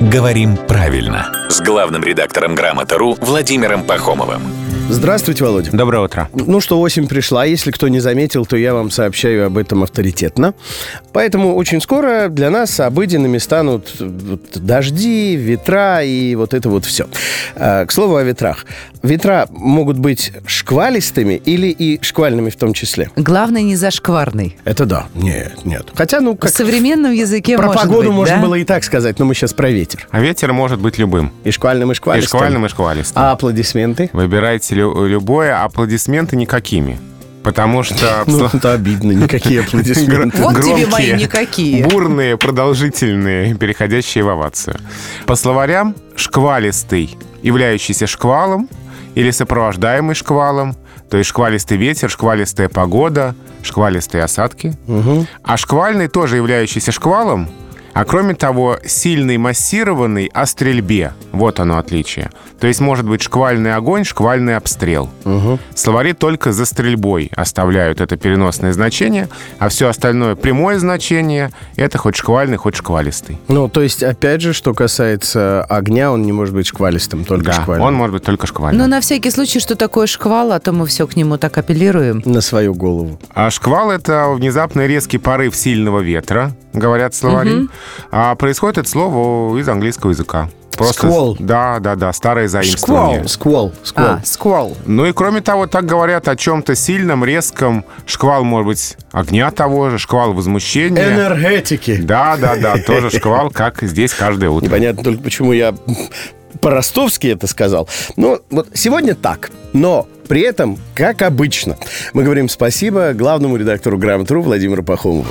«Говорим правильно» с главным редактором «Грамота.ру» Владимиром Пахомовым. Здравствуйте, Володя. Доброе утро. Ну что, осень пришла. Если кто не заметил, то я вам сообщаю об этом авторитетно. Поэтому очень скоро для нас обыденными станут вот дожди, ветра и вот это вот все. А, к слову о ветрах. Ветра могут быть шквалистыми или и шквальными в том числе. Главное, не зашкварный. Это да. Нет, нет. Хотя, ну, В как... современном языке Про может погоду быть, можно да? было и так сказать, но мы сейчас про ветер. А ветер может быть любым. И шквальным, и И шквалистым. шквальным, и шквалистым. А аплодисменты? Выбирайте лю- любое, аплодисменты никакими. Потому что... Ну, это обидно, никакие аплодисменты. Вот тебе мои никакие. Бурные, продолжительные, переходящие в овацию. По словарям, шквалистый, являющийся шквалом или сопровождаемый шквалом, то есть шквалистый ветер, шквалистая погода, шквалистые осадки. А шквальный тоже являющийся шквалом, а кроме того, сильный массированный о стрельбе. Вот оно отличие. То есть может быть шквальный огонь, шквальный обстрел. Словари только за стрельбой оставляют это переносное значение, а все остальное прямое значение — это хоть шквальный, хоть шквалистый. Ну, то есть, опять же, что касается огня, он не может быть шквалистым, только Да, шквальным. он может быть только шквальным. Но на всякий случай, что такое шквал, а то мы все к нему так апеллируем. На свою голову. А шквал — это внезапный резкий порыв сильного ветра, говорят словари. А происходит это слово из английского языка. Сквал. Да, да, да, старое заимствование. Сквал, сквал, сквал. А, сквал. Ну и кроме того, так говорят о чем-то сильном, резком. Шквал, может быть, огня того же, шквал возмущения. Энергетики. Да, да, да, тоже шквал, как здесь каждое утро. Непонятно только, почему я по-ростовски это сказал. Но вот сегодня так. Но при этом, как обычно, мы говорим спасибо главному редактору «Грамотру» Владимиру Пахомову.